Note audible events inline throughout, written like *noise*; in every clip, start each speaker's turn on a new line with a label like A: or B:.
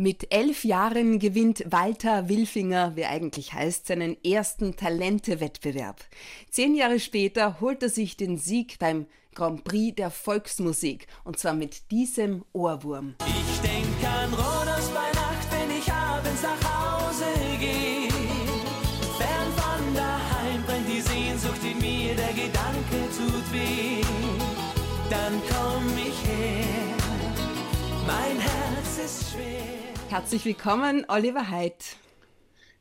A: Mit elf Jahren gewinnt Walter Wilfinger, wie eigentlich heißt, seinen ersten Talente-Wettbewerb. Zehn Jahre später holt er sich den Sieg beim Grand Prix der Volksmusik und zwar mit diesem Ohrwurm.
B: Ich denk an Rhodos bei Nacht, wenn ich abends nach Hause gehe. Fern von daheim brennt die Sehnsucht in mir, der Gedanke tut weh. Dann komm ich her, mein Herz ist schwer.
A: Herzlich willkommen, Oliver Heidt.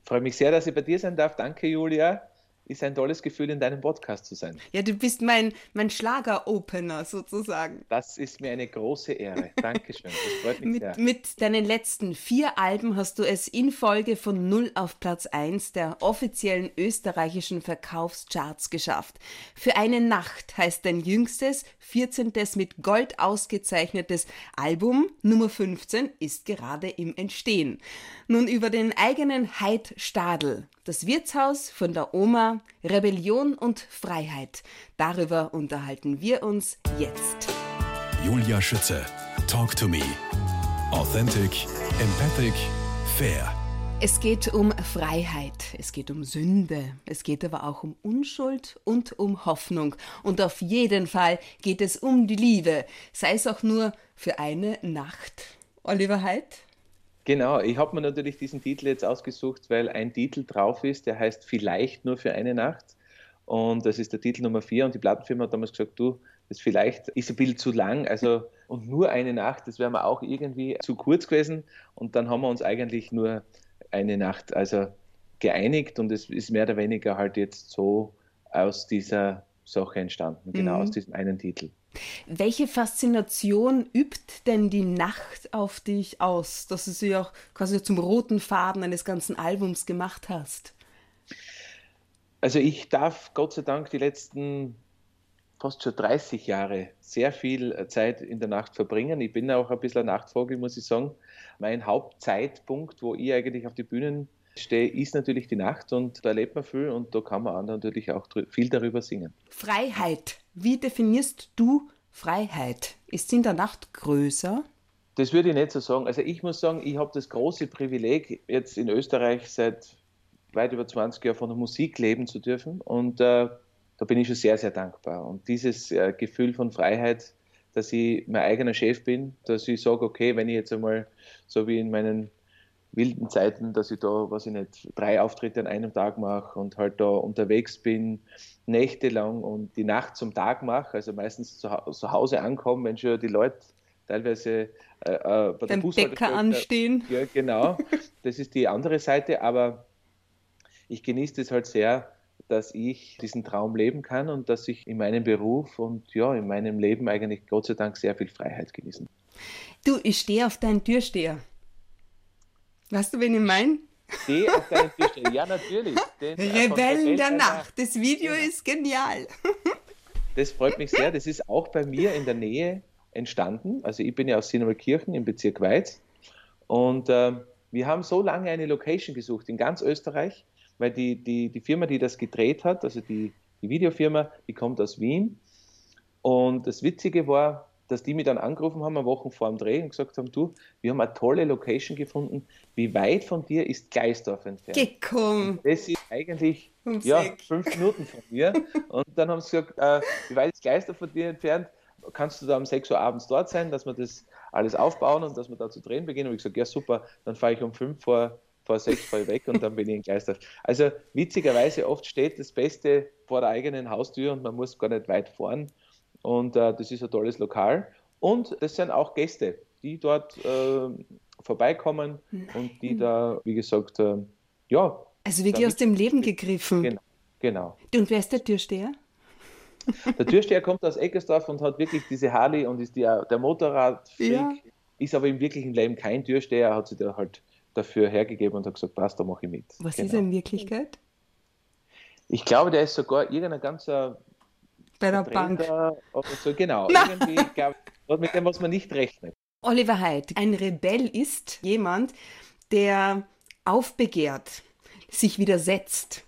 C: Ich freue mich sehr, dass ich bei dir sein darf. Danke, Julia ist ein tolles Gefühl, in deinem Podcast zu sein.
A: Ja, du bist mein, mein Schlager-Opener sozusagen.
C: Das ist mir eine große Ehre. *laughs* Dankeschön. Das freut mich
A: mit,
C: sehr.
A: Mit deinen letzten vier Alben hast du es in Folge von 0 auf Platz 1 der offiziellen österreichischen Verkaufscharts geschafft. Für eine Nacht heißt dein jüngstes, 14. mit Gold ausgezeichnetes Album Nummer 15 ist gerade im Entstehen. Nun über den eigenen Heid Stadel, das Wirtshaus von der Oma, Rebellion und Freiheit. Darüber unterhalten wir uns jetzt.
D: Julia Schütze, Talk to Me. Authentic, empathic, fair.
A: Es geht um Freiheit, es geht um Sünde, es geht aber auch um Unschuld und um Hoffnung. Und auf jeden Fall geht es um die Liebe, sei es auch nur für eine Nacht. Oliver Heidt?
C: Genau, ich habe mir natürlich diesen Titel jetzt ausgesucht, weil ein Titel drauf ist, der heißt Vielleicht nur für eine Nacht. Und das ist der Titel Nummer vier. Und die Plattenfirma hat damals gesagt, du, das vielleicht ist ein bisschen zu lang. Also, und nur eine Nacht, das wäre mir auch irgendwie zu kurz gewesen. Und dann haben wir uns eigentlich nur eine Nacht also geeinigt und es ist mehr oder weniger halt jetzt so aus dieser Sache entstanden, genau mhm. aus diesem einen Titel.
A: Welche Faszination übt denn die Nacht auf dich aus, dass du sie auch quasi zum roten Faden eines ganzen Albums gemacht hast?
C: Also ich darf Gott sei Dank die letzten fast schon 30 Jahre sehr viel Zeit in der Nacht verbringen. Ich bin auch ein bisschen ein Nachtvogel, muss ich sagen. Mein Hauptzeitpunkt, wo ich eigentlich auf die Bühnen stehe, ist natürlich die Nacht und da erlebt man viel und da kann man natürlich auch viel darüber singen.
A: Freiheit. Wie definierst du Freiheit? Ist sie in der Nacht größer?
C: Das würde ich nicht so sagen. Also ich muss sagen, ich habe das große Privileg, jetzt in Österreich seit weit über 20 Jahren von der Musik leben zu dürfen und äh, da bin ich schon sehr, sehr dankbar. Und dieses äh, Gefühl von Freiheit, dass ich mein eigener Chef bin, dass ich sage, okay, wenn ich jetzt einmal so wie in meinen wilden Zeiten, dass ich da, was ich nicht, drei Auftritte an einem Tag mache und halt da unterwegs bin, nächtelang und die Nacht zum Tag mache, also meistens zu, zu Hause ankommen, wenn schon die Leute teilweise
A: äh, äh bei der Bäcker anstehen.
C: Ja, genau. *laughs* Das ist die andere Seite, aber ich genieße das halt sehr, dass ich diesen Traum leben kann und dass ich in meinem Beruf und ja, in meinem Leben eigentlich Gott sei Dank sehr viel Freiheit genießen.
A: Du, ich stehe auf deinen Türsteher. Weißt du, wen ich meine?
C: Stehe auf deinen Türsteher. Ja, natürlich.
A: Den, äh, Rebellen der Nacht. Das Video genau. ist genial.
C: Das freut mich sehr. *laughs* Das ist auch bei mir in der Nähe entstanden. Also ich bin ja aus Sinnerkirchen im Bezirk Weiz. Und äh, wir haben so lange eine Location gesucht in ganz Österreich weil die, die, die Firma, die das gedreht hat, also die, die Videofirma, die kommt aus Wien. Und das Witzige war, dass die mich dann angerufen haben, eine Woche vor dem Dreh und gesagt haben, du, wir haben eine tolle Location gefunden. Wie weit von dir ist Gleisdorf entfernt?
A: Gekommen.
C: Das ist eigentlich ja, fünf Minuten von mir. und dann haben sie gesagt, äh, wie weit ist Gleisdorf von dir entfernt? Kannst du da um 6 Uhr abends dort sein, dass wir das alles aufbauen und dass wir da zu drehen beginnen? Und ich gesagt, ja super, dann fahre ich um 5 vor vor sechs voll weg und dann bin ich in Gleisdorf. Also witzigerweise oft steht das Beste vor der eigenen Haustür und man muss gar nicht weit fahren. Und äh, das ist ein tolles Lokal. Und das sind auch Gäste, die dort äh, vorbeikommen und die da, wie gesagt, äh, ja.
A: Also wirklich aus dem Leben gegriffen.
C: Genau. genau.
A: Und wer ist der Türsteher?
C: Der Türsteher kommt aus Eckersdorf und hat wirklich diese Harley und ist die, der Motorradfreak, ja. ist aber im wirklichen Leben kein Türsteher, hat sich da halt dafür hergegeben und hat gesagt, passt, da mache ich mit.
A: Was genau. ist er in Wirklichkeit?
C: Ich glaube, der ist sogar irgendein ganzer
A: bei der Bank.
C: So. Genau, irgendwie, glaub, mit dem, was man nicht rechnet.
A: Oliver Heidt, ein Rebell ist jemand, der aufbegehrt, sich widersetzt.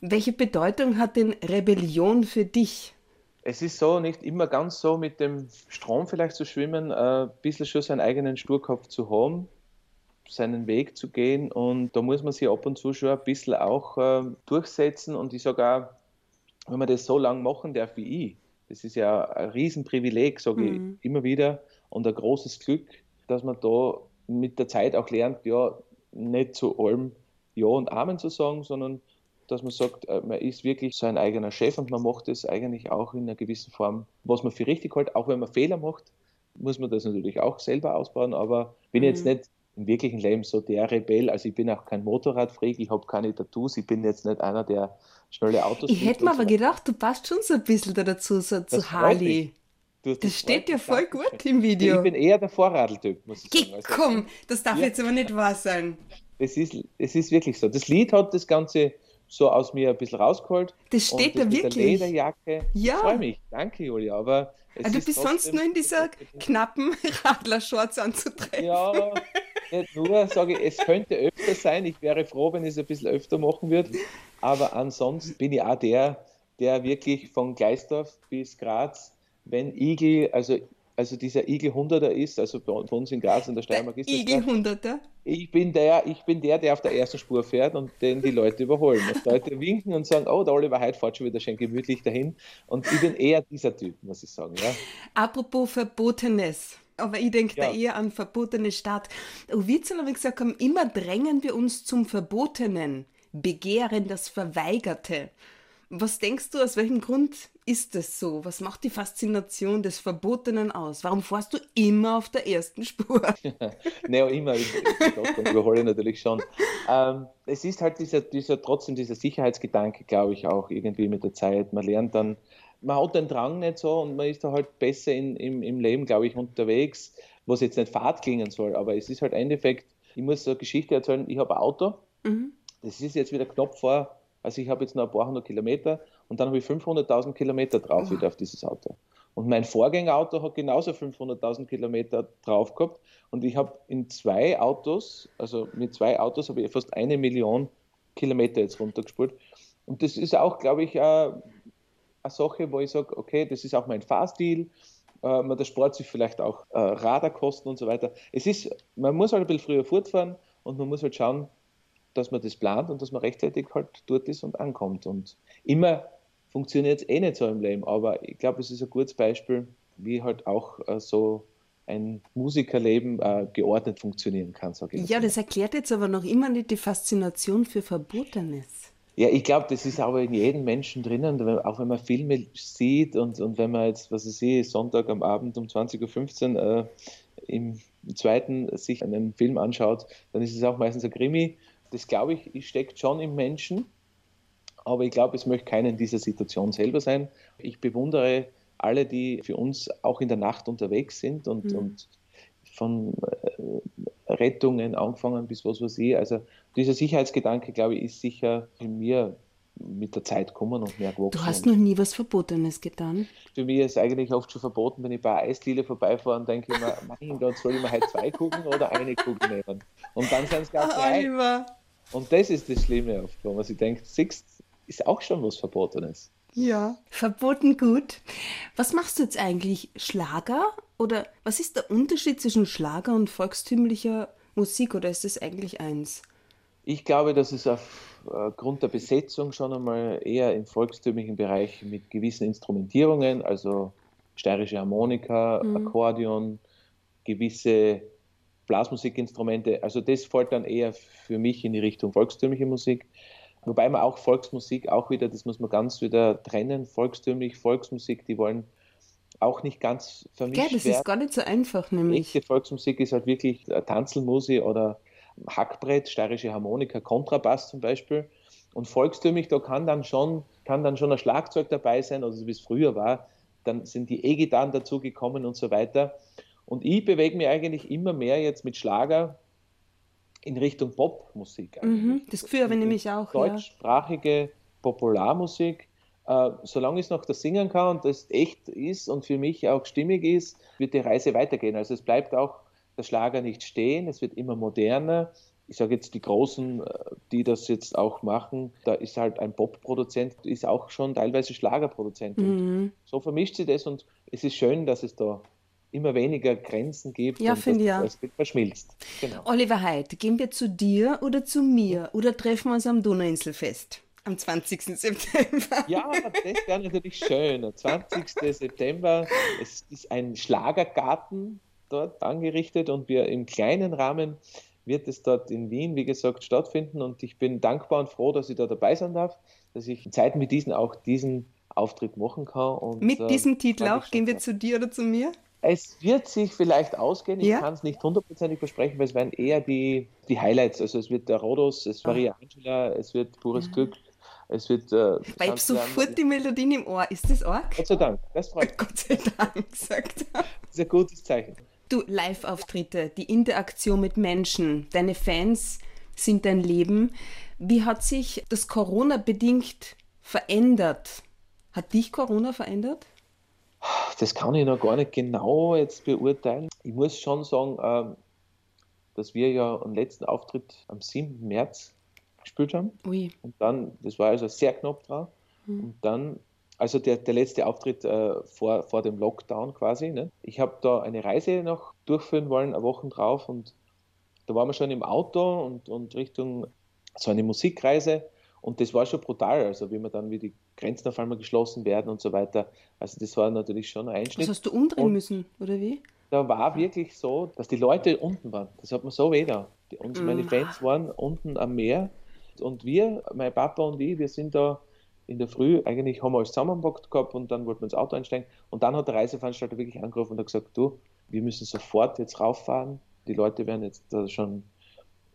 A: Welche Bedeutung hat denn Rebellion für dich?
C: Es ist so, nicht immer ganz so mit dem Strom vielleicht zu schwimmen, ein bisschen schon seinen eigenen Sturkopf zu haben, seinen Weg zu gehen und da muss man sich ab und zu schon ein bisschen auch äh, durchsetzen und ich sage auch, wenn man das so lange machen darf wie ich, das ist ja ein Riesenprivileg, sage mhm. ich immer wieder und ein großes Glück, dass man da mit der Zeit auch lernt, ja, nicht zu allem Ja und Amen zu sagen, sondern dass man sagt, äh, man ist wirklich sein eigener Chef und man macht es eigentlich auch in einer gewissen Form, was man für richtig hält, auch wenn man Fehler macht, muss man das natürlich auch selber ausbauen, aber bin mhm. jetzt nicht im wirklichen Leben so der Rebell, also ich bin auch kein Motorradfreak, ich habe keine Tattoos, ich bin jetzt nicht einer, der schnelle Autos
A: Ich hätte mir aber gedacht, du passt schon so ein bisschen dazu, so das zu Harley. Das, das steht ja voll gut im Video.
C: Ich bin eher der Vorradltyp, muss ich
A: sagen. Also, komm, das darf ja. jetzt aber nicht wahr sein.
C: Es ist, es ist wirklich so. Das Lied hat das Ganze so aus mir ein bisschen rausgeholt.
A: Das steht
C: da
A: wirklich.
C: Mit der Lederjacke.
A: Ja.
C: Ich freue mich. Danke, Julia. Aber
A: also du bist sonst nur in dieser *laughs* knappen Radlershorts anzutreten.
C: Ja, nicht nur, sage ich, es könnte öfter sein. Ich wäre froh, wenn ich es ein bisschen öfter machen würde. Aber ansonsten bin ich auch der, der wirklich von Gleisdorf bis Graz, wenn Igel, also also dieser Igel 100er ist, also bei uns in Graz in der Steiermark ist
A: Igel 100er?
C: Ich bin, der, ich bin der, der auf der ersten Spur fährt und den die Leute überholen. Und Leute winken und sagen, oh, der Oliver Heid fährt schon wieder schön gemütlich dahin. Und ich bin eher dieser Typ, muss ich sagen. Ja.
A: Apropos Verbotenes. Aber ich denke ja. da eher an verbotene Stadt. Witzel habe ich gesagt, immer drängen wir uns zum Verbotenen, begehren das Verweigerte. Was denkst du, aus welchem Grund ist es so? Was macht die Faszination des Verbotenen aus? Warum fährst du immer auf der ersten Spur? *laughs*
C: naja, immer. Ich, ich überhole natürlich schon. Ähm, es ist halt dieser, dieser, trotzdem dieser Sicherheitsgedanke, glaube ich, auch irgendwie mit der Zeit. Man lernt dann, man hat den Drang nicht so und man ist da halt besser in, im, im Leben, glaube ich, unterwegs, was jetzt nicht Fahrt klingen soll, aber es ist halt im Endeffekt, ich muss so eine Geschichte erzählen, ich habe ein Auto, mhm. das ist jetzt wieder knapp vor also ich habe jetzt noch ein paar hundert Kilometer und dann habe ich 500.000 Kilometer drauf oh. wieder auf dieses Auto. Und mein Vorgängerauto hat genauso 500.000 Kilometer drauf gehabt. Und ich habe in zwei Autos, also mit zwei Autos, habe ich fast eine Million Kilometer jetzt runtergespult. Und das ist auch, glaube ich, eine, eine Sache, wo ich sage, okay, das ist auch mein Fahrstil. Äh, man, der Sport sich vielleicht auch äh, Radarkosten und so weiter. Es ist, man muss halt ein bisschen früher fortfahren und man muss halt schauen, dass man das plant und dass man rechtzeitig halt dort ist und ankommt. Und immer funktioniert es eh nicht so im Leben, aber ich glaube, es ist ein gutes Beispiel, wie halt auch äh, so ein Musikerleben äh, geordnet funktionieren kann, sage
A: ich. Ja, das erklärt jetzt aber noch immer nicht die Faszination für Verbotenes.
C: Ja, ich glaube, das ist aber in jedem Menschen drinnen, auch wenn man Filme sieht und, und wenn man jetzt, was ich sehe, Sonntag am Abend um 20.15 Uhr äh, im zweiten sich einen Film anschaut, dann ist es auch meistens ein Krimi das glaube ich, steckt schon im Menschen. Aber ich glaube, es möchte keiner in dieser Situation selber sein. Ich bewundere alle, die für uns auch in der Nacht unterwegs sind und, mhm. und von äh, Rettungen angefangen bis was weiß ich. Also dieser Sicherheitsgedanke, glaube ich, ist sicher in mir mit der Zeit kommen und mehr gewachsen.
A: Du hast noch nie was Verbotenes getan?
C: Für mich ist es eigentlich oft schon verboten, wenn ich bei Eisdiele vorbeifahre und denke immer, *laughs* mein Gott, soll ich mir heute zwei gucken oder eine gucken nehmen? Und dann sind es gar drei. Oliver. Und das ist das Schlimme oft, wo man sich denkt, Sixt ist auch schon was Verbotenes.
A: Ja, verboten gut. Was machst du jetzt eigentlich? Schlager? Oder was ist der Unterschied zwischen Schlager und volkstümlicher Musik oder ist das eigentlich eins?
C: Ich glaube, dass es aufgrund der Besetzung schon einmal eher im volkstümlichen Bereich mit gewissen Instrumentierungen, also steirische Harmonika, mhm. Akkordeon, gewisse Blasmusikinstrumente. Also das fällt dann eher für mich in die Richtung volkstümliche Musik. Wobei man auch Volksmusik auch wieder, das muss man ganz wieder trennen, volkstümlich, Volksmusik, die wollen auch nicht ganz vermischt
A: Ja, das werden. ist gar nicht so einfach, nämlich.
C: Echte Volksmusik ist halt wirklich Tanzelmusik oder Hackbrett, steirische Harmonika, Kontrabass zum Beispiel. Und volkstümlich, da kann dann schon, kann dann schon ein Schlagzeug dabei sein, also wie es früher war. Dann sind die E-Gitarren dazugekommen und so weiter. Und ich bewege mich eigentlich immer mehr jetzt mit Schlager in Richtung Popmusik.
A: Mhm, das Gefühl habe ich nämlich auch.
C: Deutschsprachige ja. Popularmusik. Äh, solange ich noch das singen kann und das echt ist und für mich auch stimmig ist, wird die Reise weitergehen. Also es bleibt auch der Schlager nicht stehen, es wird immer moderner. Ich sage jetzt die Großen, äh, die das jetzt auch machen, da ist halt ein Pop-Produzent, ist auch schon teilweise Schlagerproduzent. Mhm. So vermischt sie das und es ist schön, dass es da immer weniger Grenzen gibt
A: Ja,
C: und
A: ich auch.
C: das, das verschmilzt. Genau.
A: Oliver Heid, gehen wir zu dir oder zu mir oder treffen wir uns am Donauinselfest am 20. September?
C: Ja, das wäre natürlich schön. Der 20. September, es ist ein Schlagergarten dort angerichtet und wir im kleinen Rahmen wird es dort in Wien, wie gesagt, stattfinden und ich bin dankbar und froh, dass ich da dabei sein darf, dass ich in Zeiten wie diesen auch diesen Auftritt machen kann. Und,
A: Mit
C: äh,
A: diesem Titel
C: freu mich
A: auch, gehen wir zu dir oder zu mir?
C: Es wird sich vielleicht ausgehen, ich
A: Ja?
C: kann es nicht hundertprozentig versprechen, weil es werden eher die, die Highlights. Also es wird der Rodos, es
A: Ah.
C: Maria Angela, es wird Pures Glück, es wird äh,
A: Weil ich sofort die Melodien im Ohr. Ist das arg?
C: Gott sei Dank, das *laughs* freut mich.
A: Gott sei Dank, sagt er.
C: Das ist ein gutes Zeichen.
A: Du, Live-Auftritte, die Interaktion mit Menschen, deine Fans sind dein Leben. Wie hat sich das Corona-bedingt verändert? Hat dich Corona verändert?
C: Das kann ich noch gar nicht genau jetzt beurteilen. Ich muss schon sagen, ähm, dass wir ja am letzten Auftritt am 7. März gespielt haben.
A: Ui,
C: Und dann, das war also sehr knapp dran. Und dann, also der, der letzte Auftritt äh, vor, vor dem Lockdown quasi. Ne? Ich habe da eine Reise noch durchführen wollen, eine Woche drauf. Und da waren wir schon im Auto und, und Richtung so eine Musikreise. Und das war schon brutal, also wie man dann, wie die Grenzen auf einmal geschlossen werden und so weiter. Also das war natürlich schon ein Einschnitt.
A: hast du umdrehen
C: Und-
A: müssen, oder wie?
C: Da war wirklich so, dass die Leute unten waren. Das hat man so weh da. Uns, meine
A: Mm.
C: Fans waren unten am Meer und wir, mein Papa und ich, wir sind da in der Früh, eigentlich haben wir alles zusammengepackt gehabt und dann wollten wir ins Auto einsteigen und dann hat der Reiseveranstalter wirklich angerufen und hat gesagt, du, wir müssen sofort jetzt rauffahren. Die Leute werden jetzt da schon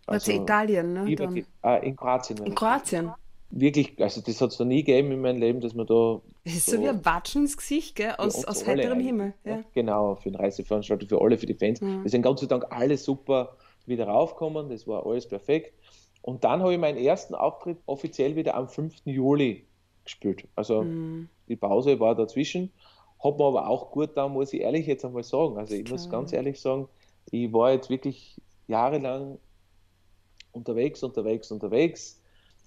A: Also, Italien, ne?
C: die, ah, in Kroatien.
A: In. Kroatien.
C: Wirklich, also das hat es noch nie gegeben in meinem Leben, dass man da
A: Das ist so wie ein Watschen ins Gesicht, gell? Aus, aus heiterem Himmel.
C: Ja.
A: Ja.
C: Genau, für den Reiseveranstalter, für alle, für die Fans.
A: Mhm.
C: Wir sind Gott sei Dank alle super wieder raufgekommen, das war alles perfekt. Und dann habe ich meinen ersten Auftritt offiziell wieder am 5. Juli gespielt. Also
A: Mhm.
C: die Pause war dazwischen, hat mir aber auch gut da, muss ich ehrlich jetzt einmal sagen. Also ich muss
A: Klar.
C: ganz ehrlich sagen, ich war jetzt wirklich jahrelang unterwegs, unterwegs, unterwegs.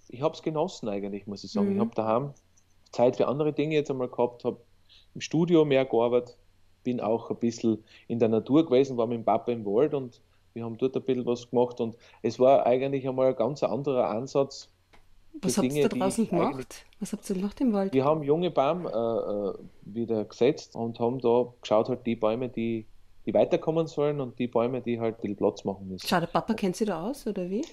C: Ich habe es genossen eigentlich, muss ich sagen.
A: Mhm.
C: Ich habe daheim Zeit für andere Dinge jetzt einmal gehabt, habe im Studio mehr gearbeitet, bin auch ein bisschen in der Natur gewesen, war mit dem Papa im Wald und wir haben dort ein bisschen was gemacht und es war eigentlich einmal ein ganz anderer Ansatz.
A: Was habt ihr da draußen gemacht? Was habt ihr gemacht im Wald?
C: Wir haben junge Bäume äh, äh, wieder gesetzt und haben da geschaut, halt die Bäume, die, die weiterkommen sollen und die Bäume, die halt bisschen Platz machen müssen.
A: Schau, der Papa kennt sich da aus, oder wie?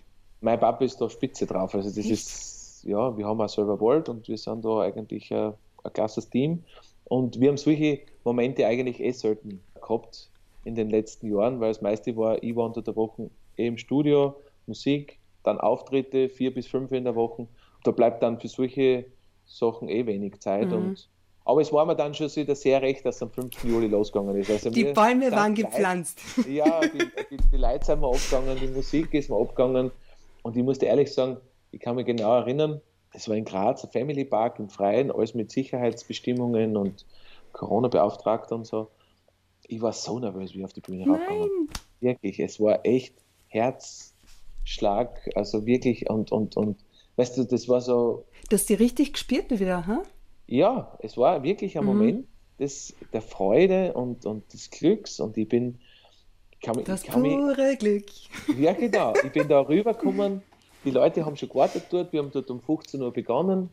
C: Mein Papa ist da spitze drauf. Also das
A: Echt?
C: ist, ja, wir haben auch selber Wald und wir sind da eigentlich ein, ein klasses Team. Und wir haben solche Momente eigentlich eh selten gehabt in den letzten Jahren, weil das meiste war, ich war unter der Woche eh im Studio, Musik, dann Auftritte, vier bis fünf in der Woche. Da bleibt dann für solche Sachen eh wenig Zeit.
A: Mhm.
C: Und, aber es war mir dann schon wieder sehr recht, dass es am 5. Juli losgegangen ist. Also
A: Die Bäume waren gepflanzt. *laughs*
C: ja, die, die, die Leute sind mir abgegangen, die Musik ist mir abgegangen. Und ich muss dir ehrlich sagen, ich kann mich genau erinnern, es war in Graz, ein Family Park im Freien, alles mit Sicherheitsbestimmungen und Corona-Beauftragter und so. Ich war so nervös, wie ich auf die Bühne raufgegangen. Wirklich, es war echt Herzschlag, also wirklich und, und, und, weißt du, das war so,
A: Du hast die richtig gespürt wieder, ha?
C: Ja, es war wirklich ein
A: Mhm.
C: Moment des, der Freude und, und des Glücks und ich bin, kann, mich-
A: Das
C: kann mich
A: pure Glück. *laughs*
C: Ja, genau. Ich bin da rübergekommen. Die Leute haben schon gewartet dort. Wir haben dort um 15 Uhr begonnen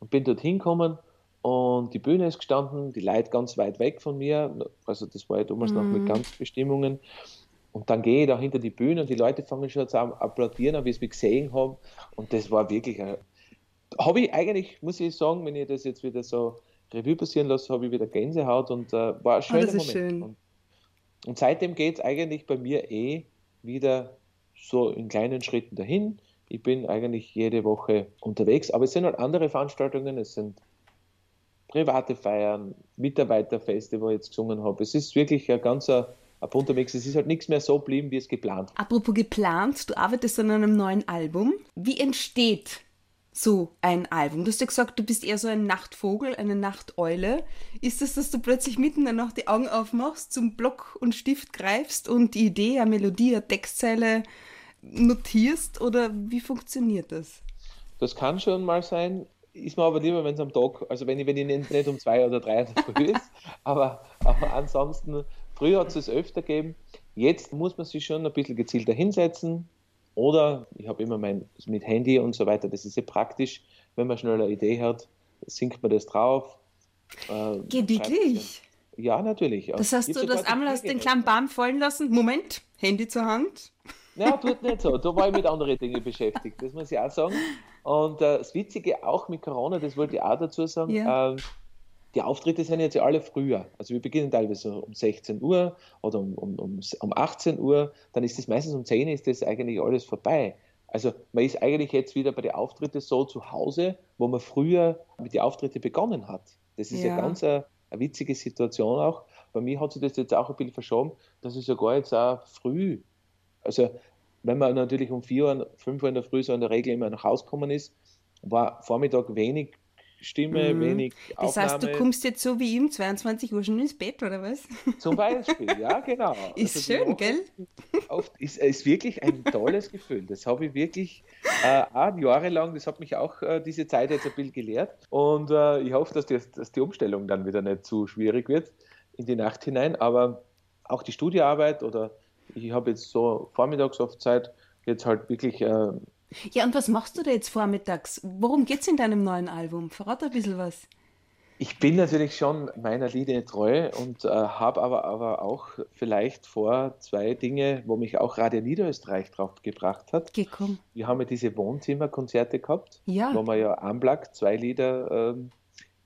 C: und bin dort hingekommen. Und die Bühne ist gestanden, die Leute ganz weit weg von mir. Also, das war ja damals noch mit Ganzbestimmungen. Und dann gehe ich da hinter die Bühne und die Leute fangen schon an zu applaudieren, wie sie mich gesehen haben. Und das war wirklich ein. Habe ich eigentlich, muss ich sagen, wenn ich das jetzt wieder so Revue passieren lasse, habe ich wieder Gänsehaut und äh, war ein schöner
A: Ah, das ist
C: Moment.
A: schön.
C: Und, und seitdem geht es eigentlich bei mir eh wieder so in kleinen Schritten dahin. Ich bin eigentlich jede Woche unterwegs, aber es sind halt andere Veranstaltungen, es sind private Feiern, Mitarbeiterfeste, wo ich jetzt gesungen habe. Es ist wirklich ein ganzer ein bunter Mix. Es ist halt nichts mehr so geblieben, wie es geplant.
A: Apropos geplant, du arbeitest an einem neuen Album. Wie entsteht so ein Album? Du hast ja gesagt, du bist eher so ein Nachtvogel, eine Nachteule. Ist es, dass du plötzlich mitten in der Nacht die Augen aufmachst, zum Block und Stift greifst und die Idee, eine Melodie, eine Textzeile notierst? Oder wie funktioniert das?
C: Das kann schon mal sein. ist mir aber lieber, wenn es am Tag, also wenn ich, wenn ich nicht, um zwei oder drei in der Früh ist, *laughs* aber, aber ansonsten, früher hat es es öfter gegeben. Jetzt muss man sich schon ein bisschen gezielter hinsetzen. Oder ich habe immer mein mit Handy und so weiter, das ist ja praktisch, wenn man schnell eine Idee hat, sinkt man das drauf.
A: Äh, Geht wirklich?
C: Ja, natürlich.
A: Das heißt, du das einmal aus den kleinen Baum fallen lassen. Moment, Handy zur Hand.
C: Ja, tut nicht so. Da war ich mit anderen Dingen beschäftigt, das muss ich auch sagen. Und äh, das Witzige auch mit Corona, das wollte ich auch dazu sagen, ja. äh, die Auftritte sind jetzt ja alle früher. Also wir beginnen teilweise um 16 Uhr oder um, um, um, um 18 Uhr, dann ist das meistens um 10 Uhr ist das eigentlich alles vorbei. Also man ist eigentlich jetzt wieder bei den Auftritten so zu Hause, wo man früher mit den Auftritten begonnen hat. Das ist ja, ja ganz eine, eine, witzige Situation auch. Bei mir hat sich das jetzt auch ein bisschen verschoben, dass es sogar jetzt auch früh, also wenn man natürlich um 4 Uhr, 5 Uhr in der Früh so in der Regel immer nach Hause gekommen ist, war Vormittag wenig Stimme, mhm. wenig
A: Das
C: Aufnahme.
A: heißt, du kommst jetzt so wie ihm 22 Uhr schon ins Bett, oder was?
C: Zum Beispiel, *laughs* ja, genau.
A: Ist also schön, gell?
C: Oft ist, ist wirklich ein tolles Gefühl. Das habe ich wirklich äh, auch jahrelang, das hat mich auch äh, diese Zeit jetzt ein bisschen gelehrt. Und äh, ich hoffe, dass die, dass die Umstellung dann wieder nicht zu schwierig wird in die Nacht hinein. Aber auch die Studiearbeit oder ich habe jetzt so vormittags oft Zeit, jetzt halt wirklich äh,
A: ja, und was machst du da jetzt vormittags? Worum geht es in deinem neuen Album? Verrat ein bisschen was.
C: Ich bin natürlich schon meiner Linie treu und äh, habe aber, aber auch vielleicht vor zwei Dinge, wo mich auch Radio Niederösterreich drauf gebracht hat.
A: Gekommen.
C: Wir haben ja diese Wohnzimmerkonzerte gehabt,
A: ja.
C: wo wir ja Unplugged zwei Lieder ähm,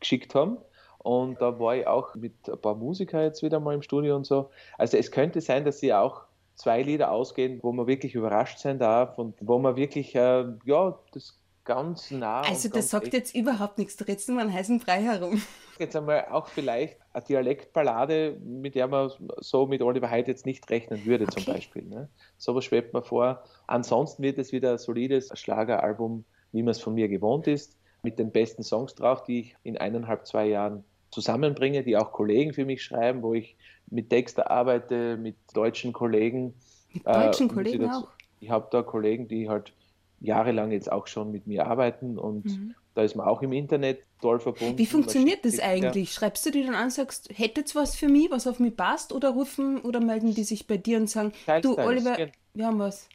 C: geschickt haben. Und da war ich auch mit ein paar Musikern jetzt wieder mal im Studio und so. Also es könnte sein, dass sie auch zwei Lieder ausgehen, wo man wirklich überrascht sein darf und wo man wirklich, äh, ja, das ganz nah.
A: Also, das sagt echt. jetzt überhaupt nichts. Du redest nur einen heißen Brei herum.
C: Jetzt einmal auch vielleicht eine Dialektballade, mit der man so mit Oliver Hyde jetzt nicht rechnen würde, okay. zum Beispiel. Ne? Sowas schwebt mir vor. Ansonsten wird es wieder ein solides Schlageralbum, wie man es von mir gewohnt ist, mit den besten Songs drauf, die ich in eineinhalb, zwei Jahren zusammenbringe, die auch Kollegen für mich schreiben, wo ich mit Texter arbeite, mit deutschen Kollegen.
A: Mit deutschen äh, Kollegen dazu, auch?
C: Ich habe da Kollegen, die halt jahrelang jetzt auch schon mit mir arbeiten und mhm. da ist man auch im Internet toll verbunden.
A: Wie funktioniert das eigentlich? Ja. Schreibst du die dann an, sagst, hättet was für mich, was auf mich passt oder rufen oder melden die sich bei dir und sagen, Teils, du Oliver, wir haben was?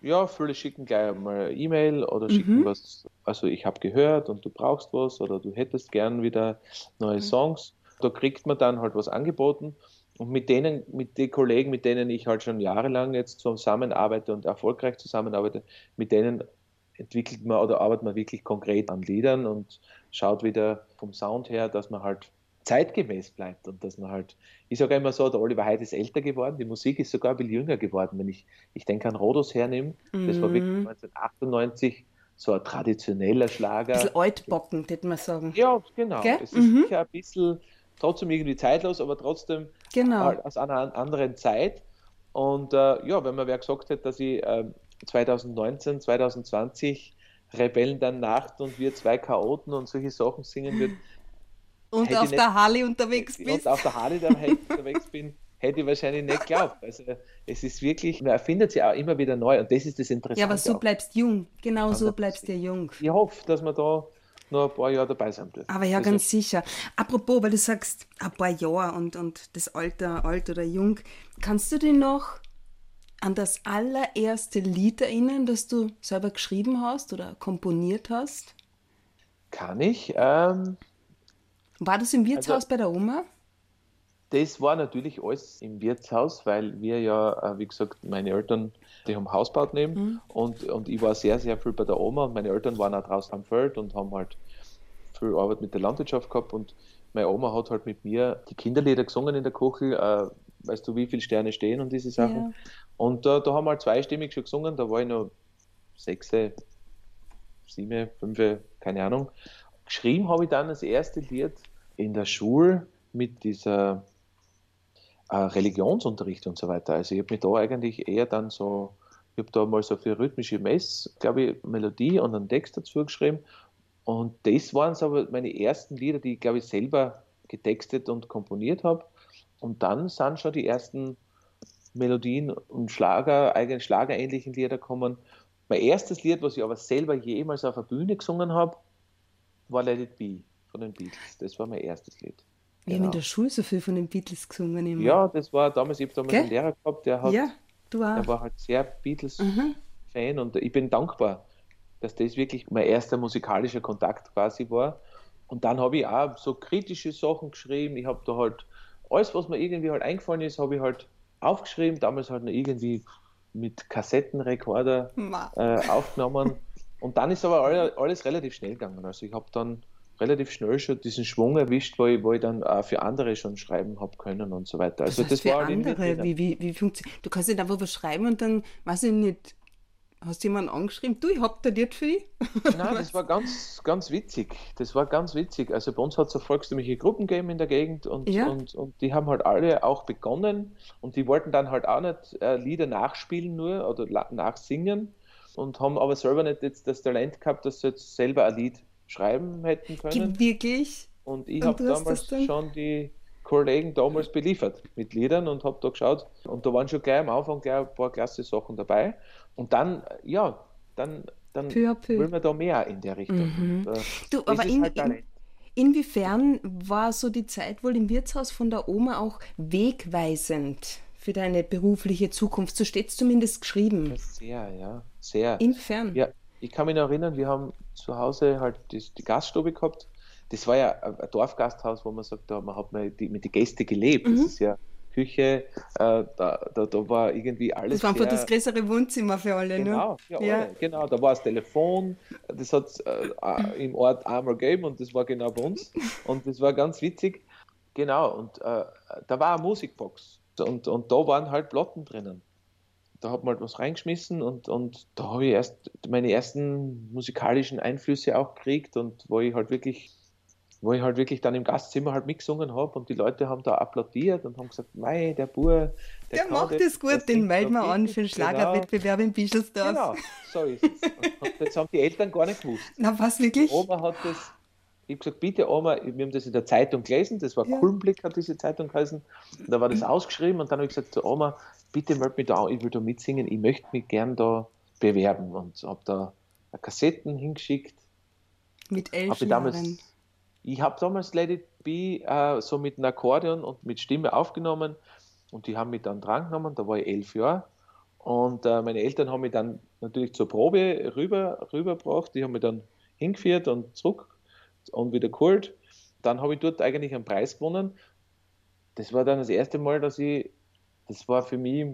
C: Ja, viele schicken gleich mal E-Mail oder schicken mhm. was, also ich habe gehört und du brauchst was oder du hättest gern wieder neue mhm. Songs. Da kriegt man dann halt was angeboten und mit denen, mit den Kollegen, mit denen ich halt schon jahrelang jetzt zusammenarbeite und erfolgreich zusammenarbeite, mit denen entwickelt man oder arbeitet man wirklich konkret an Liedern und schaut wieder vom Sound her, dass man halt zeitgemäß bleibt und dass man halt, ich sage immer so, der Oliver Heid ist älter geworden, die Musik ist sogar ein bisschen jünger geworden. Wenn ich, ich denke an Rodos hernehme, mhm. das war wirklich 1998 mhm. so ein traditioneller Schlager. Ein
A: bisschen altbocken, würde man sagen.
C: Ja, genau. Gell? Es ist mhm. sicher ein bisschen trotzdem irgendwie zeitlos, aber trotzdem
A: genau.
C: aus einer anderen Zeit. Und äh, ja, wenn man wer gesagt hätte, dass ich äh, 2019, 2020 Rebellen der Nacht und wir zwei Chaoten und solche Sachen singen würden. *laughs*
A: Und auf der Harley unterwegs bist.
C: Und auf der Harley unterwegs bin, hätte ich wahrscheinlich nicht geglaubt. Also es ist wirklich, man erfindet sich auch immer wieder neu und das ist das Interessante.
A: Ja, aber so auch. bleibst jung. Genau so bleibst du jung.
C: Ich hoffe, dass man da noch ein paar Jahre dabei sein dürfen.
A: Aber ja, also, ganz sicher. Apropos, weil du sagst, ein paar Jahre und, und das Alter, alt oder jung, kannst du dich noch an das allererste Lied erinnern, das du selber geschrieben hast oder komponiert hast?
C: Kann ich. Ähm,
A: war das im Wirtshaus also, bei der Oma?
C: Das war natürlich alles im Wirtshaus, weil wir ja, äh, wie gesagt, meine Eltern, die haben Hausbaut nehmen mhm. und, und ich war sehr, sehr viel bei der Oma und meine Eltern waren auch draußen am Feld und haben halt viel Arbeit mit der Landwirtschaft gehabt und meine Oma hat halt mit mir die Kinderlieder gesungen in der Küche, äh, weißt du, wie viele Sterne stehen und diese Sachen. Ja. Und äh, da haben wir halt zweistimmig schon gesungen, da war ich noch sechs, sieben, fünf, keine Ahnung. Geschrieben habe ich dann das erste Lied in der Schule mit dieser äh, Religionsunterricht und so weiter. Also ich habe mich da eigentlich eher dann so, ich habe da mal so für rhythmische Mess, glaube ich, Melodie und einen Text dazu geschrieben. Und das waren so meine ersten Lieder, die ich, glaube ich, selber getextet und komponiert habe. Und dann sind schon die ersten Melodien und Schlager, eigenen schlagerähnlichen Lieder kommen. Mein erstes Lied, was ich aber selber jemals auf der Bühne gesungen habe, war Let It Be von den Beatles. Das war mein erstes Lied.
A: Wir haben in der Schule so viel von den Beatles gesungen. Immer.
C: Ja, das war damals, ich habe damals
A: Gell?
C: einen Lehrer gehabt, der hat,
A: ja,
C: der war halt sehr Beatles-Fan und ich bin dankbar, dass das wirklich mein erster musikalischer Kontakt quasi war. Und dann habe ich auch so kritische Sachen geschrieben. Ich habe da halt alles, was mir irgendwie halt eingefallen ist, habe ich halt aufgeschrieben. Damals halt noch irgendwie mit Kassettenrekorder äh, aufgenommen. Und dann ist aber alle- alles relativ schnell gegangen. Also ich habe dann relativ schnell schon diesen Schwung erwischt, wo ich, wo ich dann auch für andere schon schreiben habe können und so weiter. Also
A: Was
C: das
A: für
C: war irgendwie
A: andere? Wie, wie, wie funktioniert Du kannst nicht einfach was schreiben und dann, weiß ich nicht, hast du jemanden angeschrieben, du, ich hab da Lied für dich.
C: Nein, das *laughs* war ganz, ganz witzig. Das war ganz witzig. Also bei uns hat es so volkstümliche Gruppen gegeben in der Gegend und,
A: Ja.
C: und, und die haben halt alle auch begonnen und die wollten dann halt auch nicht äh, Lieder nachspielen nur oder nachsingen und haben aber selber nicht jetzt das Talent gehabt, dass sie jetzt selber ein Lied schreiben hätten können.
A: Wirklich?
C: Und ich habe damals schon die Kollegen damals beliefert mit Liedern und habe da geschaut. Und da waren schon gleich am Anfang gleich ein paar klasse Sachen dabei. Und dann, ja, dann, dann
A: Peu peu.
C: will man da mehr in der Richtung. Und, äh,
A: Du, aber in,
C: halt
A: in, inwiefern war so die Zeit wohl im Wirtshaus von der Oma auch wegweisend für deine berufliche Zukunft? So steht es zumindest geschrieben.
C: Sehr, ja, sehr.
A: Inwiefern?
C: Ja, ich kann mich noch erinnern, wir haben zu Hause halt die, die Gaststube gehabt. Das war ja ein Dorfgasthaus, wo man sagt, da, man hat mit die, mit die Gäste gelebt.
A: Mhm.
C: Das ist ja Küche, äh, da, da, da war irgendwie alles.
A: Das war einfach das größere Wohnzimmer für alle,
C: Genau,
A: ne?
C: ja,
A: Ja.
C: alle, genau. Da war das Telefon, das hat es äh, äh, im Ort einmal gegeben und das war genau bei uns. Und das war ganz witzig. Genau, und äh, da war eine Musikbox und, und da waren halt Platten drinnen. Da hat man halt was reingeschmissen und, und da habe ich erst meine ersten musikalischen Einflüsse auch gekriegt und wo ich halt wirklich wo ich halt wirklich dann im Gastzimmer halt mitgesungen habe und die Leute haben da applaudiert und haben gesagt, mei, der Bur,
A: Der
C: kann
A: macht
C: das,
A: das
C: der
A: gut, den
C: singt
A: melden wir an
C: gut."
A: für den
C: Genau.
A: Schlagerwettbewerb in Bischelsdorf.
C: Genau, so ist es. Und das haben die Eltern gar nicht gewusst.
A: Na, was wirklich?
C: Oma hat das, ich habe gesagt, bitte Oma, wir haben das in der Zeitung gelesen, das war
A: Ja.
C: Kulmblick, hat diese Zeitung. Und da war das ausgeschrieben und dann habe ich gesagt, zu Oma, bitte meld mich da an, ich will da mitsingen, ich möchte mich gern da bewerben. Und habe da Kassetten hingeschickt.
A: Mit elf
C: Hab ich damals,
A: Jahren.
C: ich habe damals Let It Be äh, so mit einem Akkordeon und mit Stimme aufgenommen und die haben mich dann drangenommen, da war ich elf Jahre. Und äh, meine Eltern haben mich dann natürlich zur Probe rüber, rübergebracht, die haben mich dann hingeführt und zurück und wieder geholt. Dann habe ich dort eigentlich einen Preis gewonnen. Das war dann das erste Mal, dass ich, das war für mich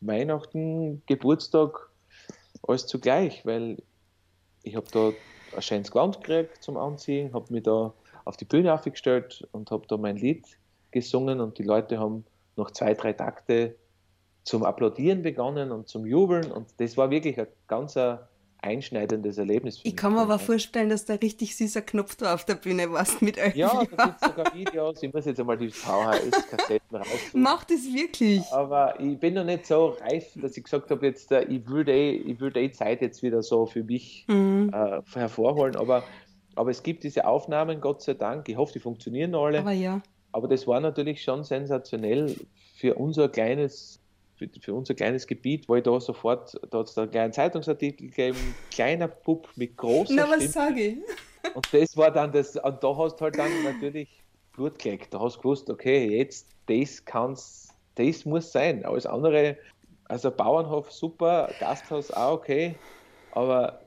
C: Weihnachten, Geburtstag, alles zugleich, weil ich habe da ein schönes Gewand gekriegt zum Anziehen, habe mich da auf die Bühne aufgestellt und habe da mein Lied gesungen und die Leute haben noch zwei, drei Takte zum Applaudieren begonnen und zum Jubeln und das war wirklich ein ganz ein einschneidendes Erlebnis.
A: Ich kann mir aber vorstellen, dass da richtig süßer Knopf da auf der Bühne warst mit elf
C: Ja, da gibt es sogar Videos, ich muss jetzt einmal die VHS-Kassetten *laughs* raussuchen.
A: Macht es wirklich.
C: Aber ich bin noch nicht so reif, dass ich gesagt habe, jetzt, äh, ich will die, ich will die Zeit jetzt wieder so für mich
A: Mhm.
C: äh, hervorholen. Aber, aber es gibt diese Aufnahmen, Gott sei Dank. Ich hoffe, die funktionieren alle.
A: Aber ja.
C: Aber das war natürlich schon sensationell für unser kleines, für, für unser kleines Gebiet, wo ich da sofort, da hat es einen kleinen Zeitungsartikel gegeben, kleiner Bub mit großer
A: Na, was sage ich?
C: Und das war dann das, und da hast du halt dann natürlich Blut gelegt. Da hast du gewusst, okay, jetzt, das kann's, das muss sein. Alles andere, also Bauernhof super, Gasthaus auch okay, aber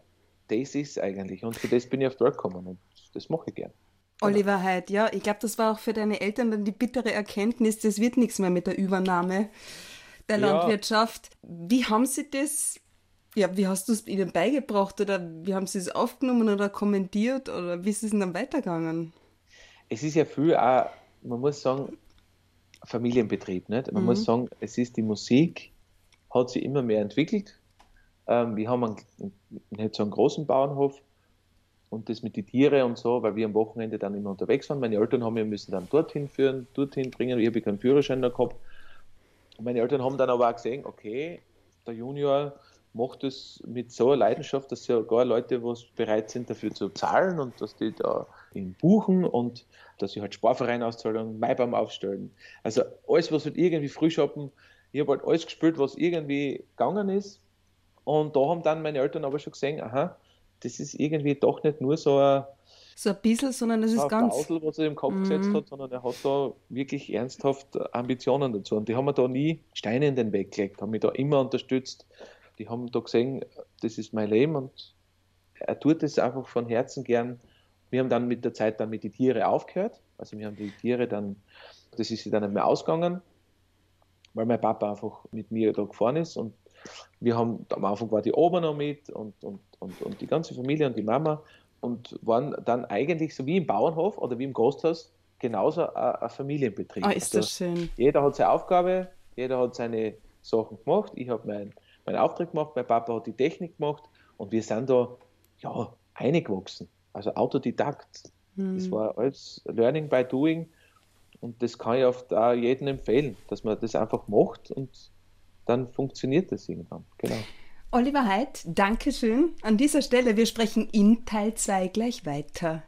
C: das ist eigentlich. Und für das bin ich auf die Welt gekommen und das mache ich gern.
A: Oliver Heid, ja, ich glaube, das war auch für deine Eltern dann die bittere Erkenntnis, das wird nichts mehr mit der Übernahme der
C: Ja.
A: Landwirtschaft. Wie haben sie das, ja, wie hast du es ihnen beigebracht oder wie haben sie es aufgenommen oder kommentiert oder wie ist es denn dann weitergegangen?
C: Es ist ja viel auch, man muss sagen, Familienbetrieb. Nicht? Man muss sagen, es ist die Musik, hat sich immer mehr entwickelt. Ähm, wir haben einen, nicht so einen großen Bauernhof und das mit den Tieren und so, weil wir am Wochenende dann immer unterwegs waren. Meine Eltern haben wir müssen dann dorthin führen, dorthin bringen. Ich habe keinen Führerschein da gehabt. Und meine Eltern haben dann aber auch gesehen, okay, der Junior macht es mit so einer Leidenschaft, dass sogar Leute, was bereit sind, dafür zu zahlen und dass die da ihn buchen und dass sie halt Sparverein auszahlen, Maibaum aufstellen. Also alles, was halt irgendwie Frühschoppen, ich habe halt alles gespielt, was irgendwie gegangen ist. Und da haben dann meine Eltern aber schon gesehen, aha, das ist irgendwie doch nicht nur so ein,
A: so ein bisschen, sondern das ist ganz.
C: Ausl, was er im Kopf mm. gesetzt hat, sondern er hat da wirklich ernsthaft Ambitionen dazu. Und die haben mir da nie Steine in den Weg gelegt, haben mich da immer unterstützt. Die haben da gesehen, das ist mein Leben und er tut es einfach von Herzen gern. Wir haben dann mit der Zeit dann mit den Tieren aufgehört. Also wir haben die Tiere dann, das ist sie dann nicht mehr ausgegangen, weil mein Papa einfach mit mir da gefahren ist und wir haben am Anfang war die Oma noch mit und, und, und, und die ganze Familie und die Mama und waren dann eigentlich so wie im Bauernhof oder wie im Gasthaus genauso ein, Familienbetrieb.
A: Oh, ist das also schön.
C: Jeder hat seine Aufgabe, jeder hat seine Sachen gemacht. Ich habe meinen mein Auftrag gemacht, mein Papa hat die Technik gemacht und wir sind da ja eingewachsen. Also Autodidakt. Hm. Das war alles Learning by Doing und das kann ich oft auch jedem empfehlen, dass man das einfach macht und dann funktioniert das irgendwann. Genau.
A: Oliver Heid, danke schön. An dieser Stelle, wir sprechen in Teil 2 gleich weiter.